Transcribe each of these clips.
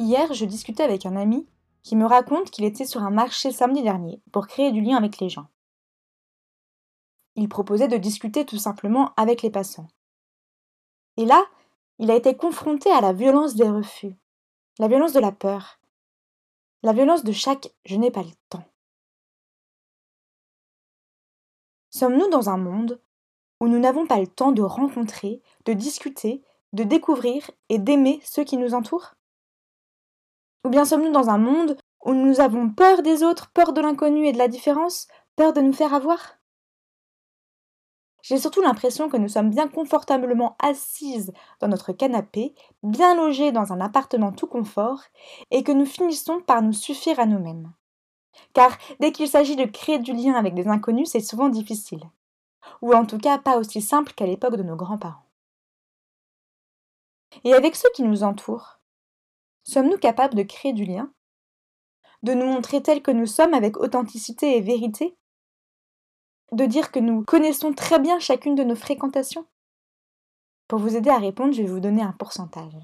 Hier, je discutais avec un ami qui me raconte qu'il était sur un marché samedi dernier pour créer du lien avec les gens. Il proposait de discuter tout simplement avec les passants. Et là, il a été confronté à la violence des refus, la violence de la peur, la violence de chaque je n'ai pas le temps. Sommes-nous dans un monde où nous n'avons pas le temps de rencontrer, de discuter, de découvrir et d'aimer ceux qui nous entourent? Ou bien sommes-nous dans un monde où nous avons peur des autres, peur de l'inconnu et de la différence, peur de nous faire avoir? J'ai surtout l'impression que nous sommes bien confortablement assises dans notre canapé, bien logées dans un appartement tout confort, et que nous finissons par nous suffire à nous-mêmes. Car dès qu'il s'agit de créer du lien avec des inconnus, c'est souvent difficile. Ou en tout cas pas aussi simple qu'à l'époque de nos grands-parents. Et avec ceux qui nous entourent, Sommes-nous capables de créer du lien? De nous montrer tels que nous sommes avec authenticité et vérité? De dire que nous connaissons très bien chacune de nos fréquentations? Pour vous aider à répondre, je vais vous donner un pourcentage.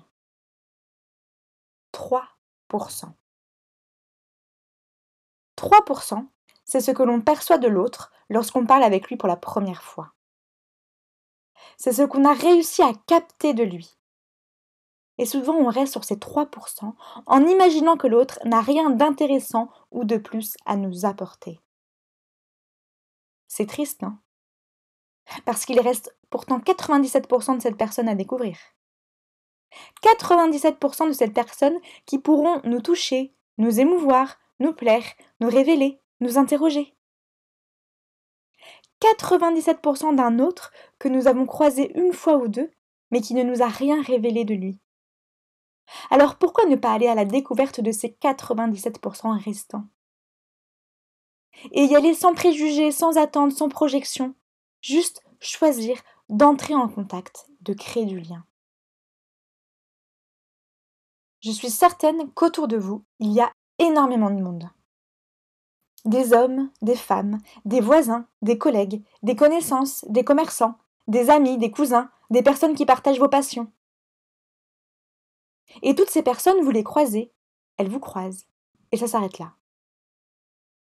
3%. 3%, c'est ce que l'on perçoit de l'autre lorsqu'on parle avec lui pour la première fois. C'est ce qu'on a réussi à capter de lui. Et souvent on reste sur ces 3% en imaginant que l'autre n'a rien d'intéressant ou de plus à nous apporter. C'est triste, non? Parce qu'il reste pourtant 97% de cette personne à découvrir. 97% de cette personne qui pourront nous toucher, nous émouvoir, nous plaire, nous révéler, nous interroger. 97% d'un autre que nous avons croisé une fois ou deux, mais qui ne nous a rien révélé de lui. Alors pourquoi ne pas aller à la découverte de ces 97% restants? Et y aller sans préjugés, sans attente, sans projection. Juste choisir d'entrer en contact, de créer du lien. Je suis certaine qu'autour de vous, il y a énormément de monde. Des hommes, des femmes, des voisins, des collègues, des connaissances, des commerçants, des amis, des cousins, des personnes qui partagent vos passions. Et toutes ces personnes, vous les croisez, elles vous croisent, et ça s'arrête là.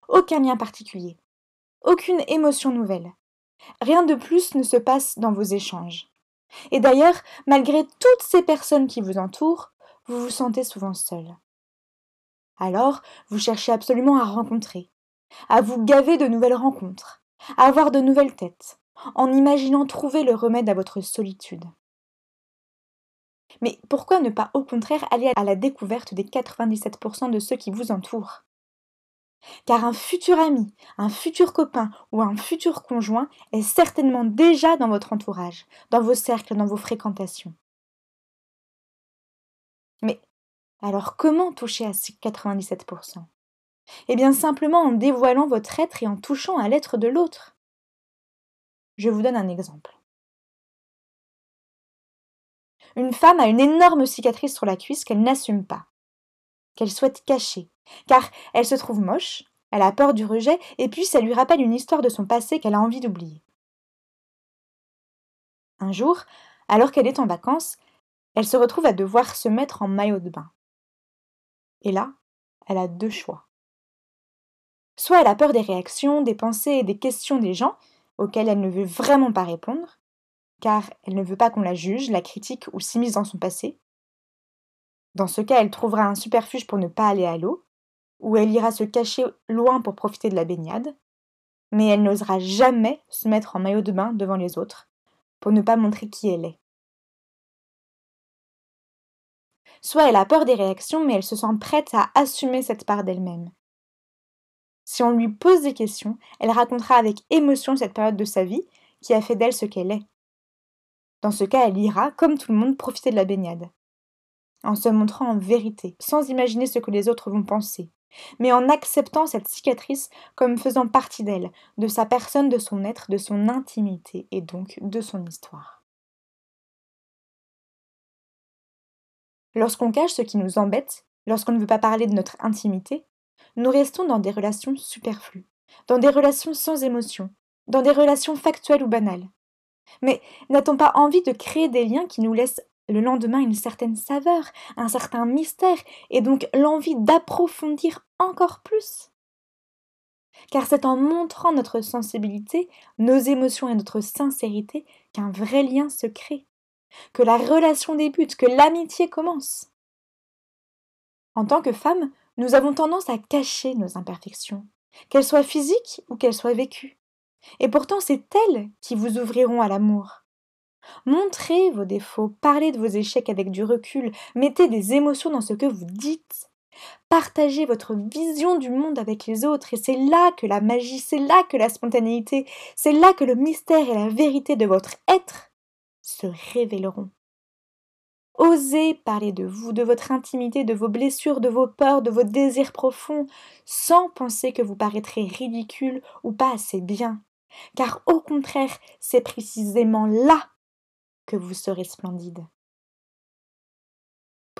Aucun lien particulier, aucune émotion nouvelle. Rien de plus ne se passe dans vos échanges. Et d'ailleurs, malgré toutes ces personnes qui vous entourent, vous vous sentez souvent seul. Alors, vous cherchez absolument à rencontrer, à vous gaver de nouvelles rencontres, à avoir de nouvelles têtes, en imaginant trouver le remède à votre solitude. Mais pourquoi ne pas au contraire aller à la découverte des 97% de ceux qui vous entourent? Car un futur ami, un futur copain ou un futur conjoint est certainement déjà dans votre entourage, dans vos cercles, dans vos fréquentations. Mais alors comment toucher à ces 97% Eh bien simplement en dévoilant votre être et en touchant à l'être de l'autre. Je vous donne un exemple. Une femme a une énorme cicatrice sur la cuisse qu'elle n'assume pas, qu'elle souhaite cacher, car elle se trouve moche, elle a peur du rejet, et puis ça lui rappelle une histoire de son passé qu'elle a envie d'oublier. Un jour, alors qu'elle est en vacances, elle se retrouve à devoir se mettre en maillot de bain. Et là, elle a deux choix. Soit elle a peur des réactions, des pensées et des questions des gens, auxquelles elle ne veut vraiment pas répondre, car elle ne veut pas qu'on la juge, la critique ou s'immisce dans son passé. Dans ce cas, elle trouvera un superfuge pour ne pas aller à l'eau, ou elle ira se cacher loin pour profiter de la baignade, mais elle n'osera jamais se mettre en maillot de bain devant les autres, pour ne pas montrer qui elle est. Soit elle a peur des réactions, mais elle se sent prête à assumer cette part d'elle-même. Si on lui pose des questions, elle racontera avec émotion cette période de sa vie qui a fait d'elle ce qu'elle est. Dans ce cas, elle ira, comme tout le monde, profiter de la baignade. en se montrant en vérité, sans imaginer ce que les autres vont penser, mais en acceptant cette cicatrice comme faisant partie d'elle, de sa personne, de son être, de son intimité et donc de son histoire. Lorsqu'on cache ce qui nous embête, lorsqu'on ne veut pas parler de notre intimité, nous restons dans des relations superflues, dans des relations sans émotion, dans des relations factuelles ou banales. Mais n'a-t-on pas envie de créer des liens qui nous laissent le lendemain une certaine saveur, un certain mystère, et donc l'envie d'approfondir encore plus? Car c'est en montrant notre sensibilité, nos émotions et notre sincérité qu'un vrai lien se crée, que la relation débute, que l'amitié commence. En tant que femme, nous avons tendance à cacher nos imperfections, qu'elles soient physiques ou qu'elles soient vécues. Et pourtant, c'est elles qui vous ouvriront à l'amour. Montrez vos défauts, parlez de vos échecs avec du recul, mettez des émotions dans ce que vous dites. Partagez votre vision du monde avec les autres, et c'est là que la magie, c'est là que la spontanéité, c'est là que le mystère et la vérité de votre être se révéleront. Osez parler de vous, de votre intimité, de vos blessures, de vos peurs, de vos désirs profonds, sans penser que vous paraîtrez ridicule ou pas assez bien. Car au contraire, c'est précisément là que vous serez splendide.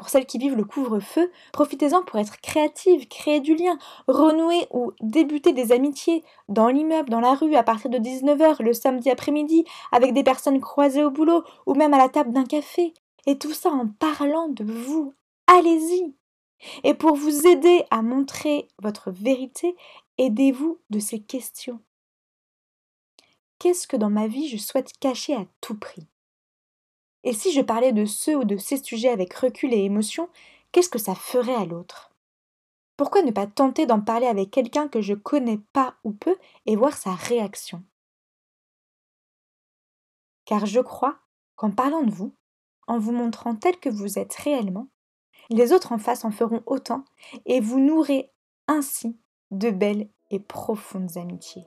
Pour celles qui vivent le couvre-feu, profitez-en pour être créative, créer du lien, renouer ou débuter des amitiés, dans l'immeuble, dans la rue, à partir de 19h, le samedi après-midi, avec des personnes croisées au boulot, ou même à la table d'un café. Et tout ça en parlant de vous. Allez-y. Et pour vous aider à montrer votre vérité, aidez-vous de ces questions. Qu'est-ce que dans ma vie je souhaite cacher à tout prix? Et si je parlais de ce ou de ces sujets avec recul et émotion, qu'est-ce que ça ferait à l'autre? Pourquoi ne pas tenter d'en parler avec quelqu'un que je connais pas ou peu et voir sa réaction? Car je crois qu'en parlant de vous, en vous montrant tel que vous êtes réellement, les autres en face en feront autant et vous nourrez ainsi de belles et profondes amitiés.